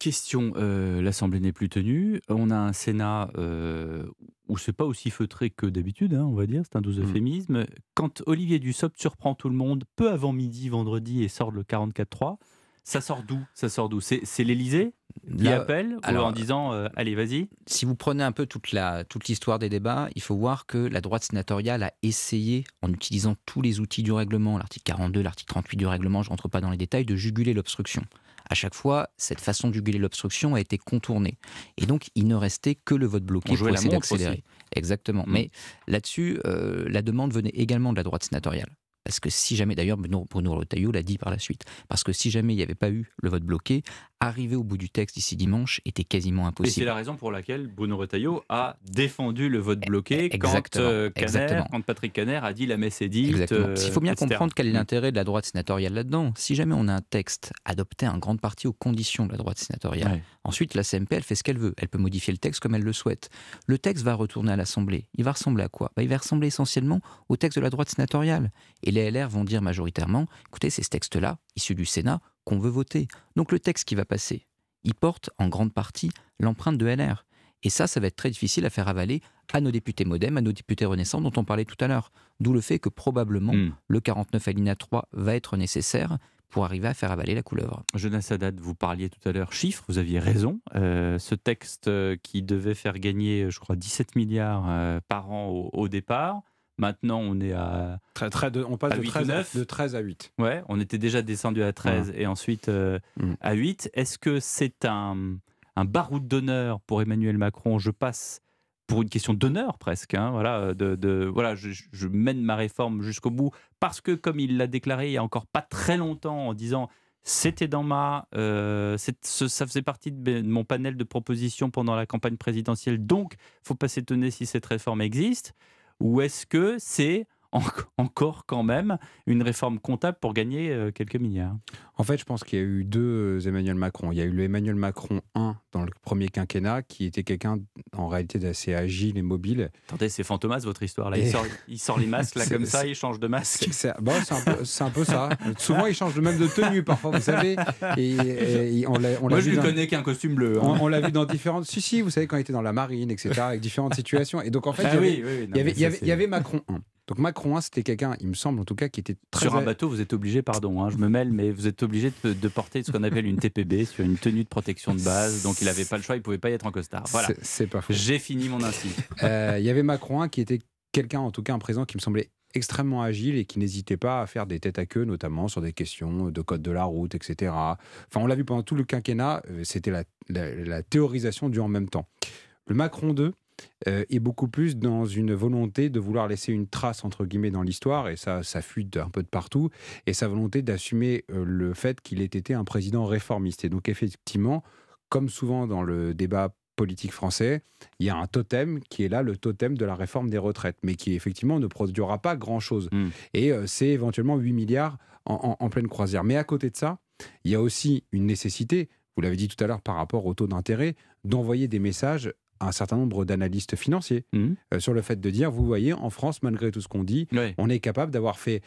Question, euh, l'Assemblée n'est plus tenue. On a un Sénat euh, où c'est pas aussi feutré que d'habitude, hein, on va dire, c'est un doux Mm. euphémisme. Quand Olivier Dussopt surprend tout le monde peu avant midi vendredi et sort le 44-3, ça sort d'où? Ça sort d'où? C'est l'Élysée qui Là, appelle alors, en disant euh, allez vas-y? Si vous prenez un peu toute la toute l'histoire des débats, il faut voir que la droite sénatoriale a essayé, en utilisant tous les outils du règlement, l'article 42, l'article 38 du règlement, je rentre pas dans les détails, de juguler l'obstruction. À chaque fois, cette façon de juguler l'obstruction a été contournée. Et donc, il ne restait que le vote bloqué pour la essayer d'accélérer. Exactement. Mm. Mais là-dessus, euh, la demande venait également de la droite sénatoriale. Parce que si jamais, d'ailleurs, Bruno, Bruno Retailleau l'a dit par la suite, parce que si jamais il n'y avait pas eu le vote bloqué, arriver au bout du texte ici dimanche était quasiment Et c'est impossible. la raison pour laquelle Bruno Retailleau a défendu le vote bloqué quand, Exactement, euh, Caner- exactement. quand Patrick Caner a dit la messe est dite. Exactement. euh, Il faut bien etc. comprendre quel est Mm. l'intérêt de la droite sénatoriale là-dedans. Si jamais on a un texte adopté en grande partie aux conditions de la droite sénatoriale, Ouais. ensuite la CMP, elle fait ce qu'elle veut. Elle peut modifier le texte comme elle le souhaite. Le texte va retourner à l'Assemblée. Il va ressembler à quoi? Bah, Il va ressembler essentiellement au texte de la droite sénatoriale. Et les LR vont dire majoritairement, écoutez, c'est ce texte-là, issu du Sénat, qu'on veut voter. Donc le texte qui va passer, il porte en grande partie l'empreinte de LR. Et ça, ça va être très difficile à faire avaler à nos députés modem, à nos députés renaissants dont on parlait tout à l'heure. D'où le fait que probablement Mm. le 49 alinéa 3 va être nécessaire pour arriver à faire avaler la couleuvre. Jonas Haddad, vous parliez tout à l'heure chiffres, vous aviez raison. Euh, ce texte euh, qui devait faire gagner, je crois, 17 milliards euh, par an au, au départ. Maintenant, on est à. Très, très de- on passe À de huit ou 13, à, de 13 à 8. Ouais, on était déjà descendu à 13 et ensuite euh, Mm. à 8. Est-ce que c'est un, un baroud d'honneur pour Emmanuel Macron? Je passe pour une question d'honneur presque. hein, voilà, de, de- voilà je, je mène ma réforme jusqu'au bout parce que, comme il l'a déclaré il y a encore pas très longtemps en disant c'était dans ma. euh, ça faisait partie de, mon panel de propositions pendant la campagne présidentielle, donc faut pas s'étonner si cette réforme existe. Ou est-ce que c'est en- encore quand même une réforme comptable pour gagner euh, quelques milliards? En fait, je pense qu'il y a eu deux Emmanuel Macron. Il y a eu le Emmanuel Macron 1 dans le premier quinquennat, qui était quelqu'un en réalité d'assez agile et mobile. Attendez, c'est Fantomas votre histoire là. Il sort, il sort les masques là comme ça, il change de masque. C'est bon, c'est un, un peu ça. Souvent, il change de même de tenue parfois, vous savez. Et, et- et on l'a on l'a Moi je lui dans- connais qu'un costume bleu. hein. On, on l'a vu dans différentes. Si, si, vous savez, quand il était dans la marine, etc., avec différentes situations. Et donc, en fait, Ah il y avait, oui, oui, oui, non, il y avait, y avait Macron 1. Donc, Macron 1, c'était quelqu'un, il me semble en tout cas, qui était très. Sur un bateau, vous êtes obligé, pardon, hein, je me mêle, mais vous êtes obligé de, de porter ce qu'on appelle une TPB sur une tenue de protection de base. Donc il n'avait pas le choix, il pouvait pas y être en costard. Voilà, C'est- pas faux. j'ai fini mon insigne. Euh, Il y avait Macron 1 qui était quelqu'un, en tout cas un président qui me semblait extrêmement agile et qui n'hésitait pas à faire des têtes à queue, notamment sur des questions de code de la route, etc. Enfin, on l'a vu pendant tout le quinquennat, euh, c'était la, la- la théorisation du en même temps. Le Macron 2 euh, est beaucoup plus dans une volonté de vouloir laisser une trace, entre guillemets, dans l'histoire, et ça, ça fuite un peu de partout, et sa volonté d'assumer euh, le fait qu'il ait été un président réformiste. Et donc, effectivement, comme souvent dans le débat politique français, il y a un totem qui est là, le totem de la réforme des retraites, mais qui effectivement ne produira pas grand-chose. Mm. Et euh, c'est éventuellement 8 milliards en, en- en pleine croisière. Mais à côté de ça, il y a aussi une nécessité, vous l'avez dit tout à l'heure par rapport au taux d'intérêt, d'envoyer des messages un certain nombre d'analystes financiers Mhm. euh, sur le fait de dire, vous voyez, en France, malgré tout ce qu'on dit, on est capable d'avoir fait,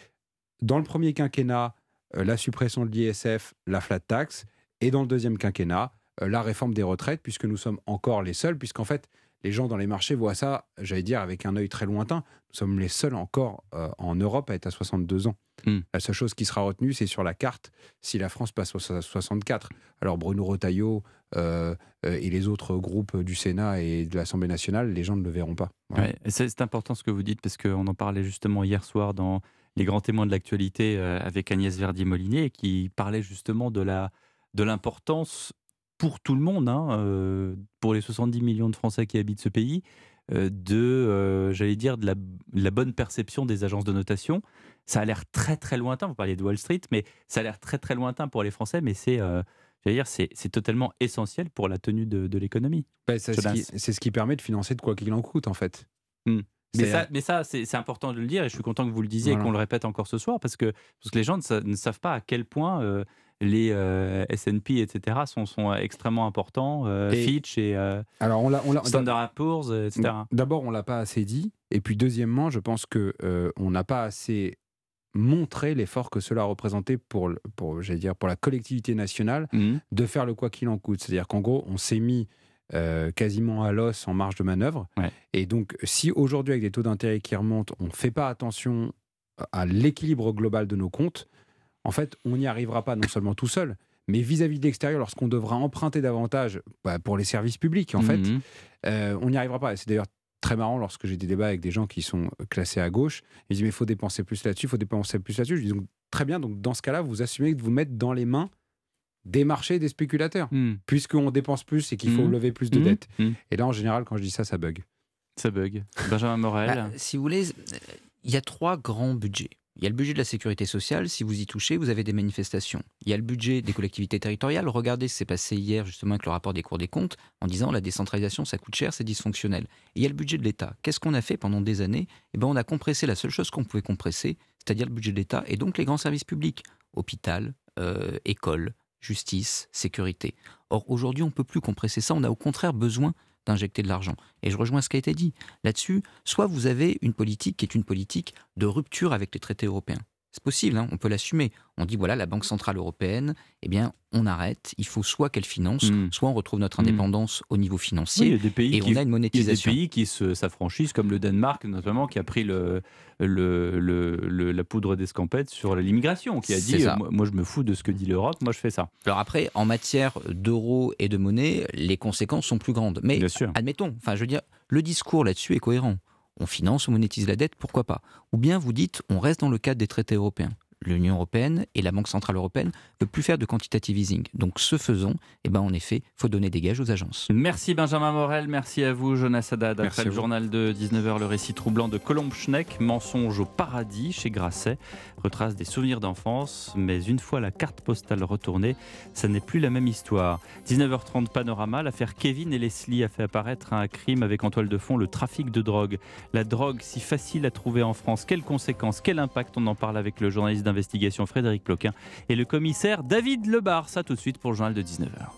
dans le premier quinquennat, euh, la suppression de l'ISF, la flat tax, et dans le deuxième quinquennat, euh, la réforme des retraites, puisque nous sommes encore les seuls, puisqu'en fait, les gens dans les marchés voient ça, j'allais dire, avec un œil très lointain. Nous sommes les seuls encore euh, en Europe à être à 62 ans. Mm. La seule chose qui sera retenue, c'est sur la carte si la France passe à 64. Alors Bruno Retailleau euh, euh, et les autres groupes du Sénat et de l'Assemblée nationale, les gens ne le verront pas. Voilà. Ouais, et c'est important ce que vous dites parce qu'on en parlait justement hier soir dans les grands témoins de l'actualité avec Agnès Verdier-Molinier qui parlait justement de la de l'importance pour tout le monde, hein, euh, pour les 70 millions de Français qui habitent ce pays, euh, de, euh, j'allais dire, de la, de la bonne perception des agences de notation. Ça a l'air très très lointain. Vous parliez de Wall Street, mais ça a l'air très très lointain pour les Français, mais c'est dire, c'est totalement essentiel pour la tenue de, de l'économie. Ben, c'est ce, qui- c'est ce qui permet de financer de quoi qu'il en coûte, en fait. Hmm. Mais ça, mais ça c'est c'est important de le dire et je suis content que vous le disiez Voilà. et qu'on le répète encore ce soir parce que, parce que les gens ne, sa- ne savent pas à quel point euh, les euh, S&P, etc. sont, sont extrêmement importants, euh, Et- Fitch et euh, Alors, on l'a, on l'a- Standard Poor's, euh, etc. D'abord, on l'a pas assez dit. Et puis, deuxièmement, je pense que euh, on n'a pas assez montrer l'effort que cela représentait pour, j'allais dire, pour la collectivité nationale Mhm. de faire le quoi qu'il en coûte. C'est-à-dire qu'en gros, on s'est mis euh, quasiment à l'os en marge de manœuvre. Ouais. Et donc, si aujourd'hui, avec des taux d'intérêt qui remontent, on ne fait pas attention à l'équilibre global de nos comptes, en fait, on n'y arrivera pas non seulement tout seul, mais vis-à-vis de l'extérieur, lorsqu'on devra emprunter davantage bah, pour les services publics, en fait, Mhm. euh, on n'y arrivera pas. C'est d'ailleurs très marrant lorsque j'ai des débats avec des gens qui sont classés à gauche. Ils disent mais il faut dépenser plus là-dessus, il faut dépenser plus là-dessus. Je dis donc très bien, donc dans ce cas-là, vous assumez de vous mettre dans les mains des marchés et des spéculateurs. Mhm. Puisqu'on dépense plus et qu'il faut Mhm. lever plus de Mhm. dettes. Et là, en général, quand je dis ça, ça bug. Ça bug. Benjamin Morel. Bah, si vous voulez, euh, il y a trois grands budgets. Il y a le budget de la sécurité sociale. Si vous y touchez, vous avez des manifestations. Il y a le budget des collectivités territoriales. Regardez ce qui s'est passé hier, justement, avec le rapport des cours des comptes, en disant la décentralisation, ça coûte cher, c'est dysfonctionnel. Il y a le budget de l'État. Qu'est-ce qu'on a fait pendant des années? Eh ben, On a compressé la seule chose qu'on pouvait compresser, c'est-à-dire le budget de l'État et donc les grands services publics hôpital, euh, école, justice, sécurité. Or, aujourd'hui, on ne peut plus compresser ça. On a au contraire besoin d'injecter de l'argent. Et je rejoins ce qui a été dit. Là-dessus, soit vous avez une politique qui est une politique de rupture avec les traités européens. C'est possible, hein, on peut l'assumer. On dit voilà, la Banque Centrale Européenne, eh bien, on arrête. Il faut soit qu'elle finance, Mm. soit on retrouve notre Mm. indépendance au niveau Oui, il financier. y a des pays et qui on a une Il y a des monétisation. pays qui se- s'affranchissent, comme le Danemark notamment, qui a pris le, le, le- le- la poudre d'escampette sur l'immigration, qui a dit moi, moi, je me fous de ce que dit l'Europe, moi je fais ça. Alors après, en matière d'euros et de monnaie, les conséquences sont plus grandes. Mais Bien sûr. admettons, enfin, je veux dire, le discours là-dessus est cohérent. On finance, on monétise la dette, pourquoi pas? Ou bien vous dites, on reste dans le cadre des traités européens. L'Union européenne et la Banque centrale européenne ne peuvent plus faire de quantitative easing. Donc, ce faisant, eh ben, en effet, il faut donner des gages aux agences. Merci Benjamin Morel, merci à vous Jonas Haddad. Merci Après à le vous. journal de 19h, le récit troublant de Colombe Schneck, Mensonge au paradis chez Grasset, retrace des souvenirs d'enfance, mais une fois la carte postale retournée, ça n'est plus la même histoire. 19h30 Panorama, l'affaire Kevin et Leslie a fait apparaître un crime avec en toile de fond le trafic de drogue. La drogue si facile à trouver en France, quelles conséquences, quel impact? On en parle avec le journaliste d'investigation Frédéric Ploquin et le commissaire David Lebar. Ça tout de suite pour le journal de 19h.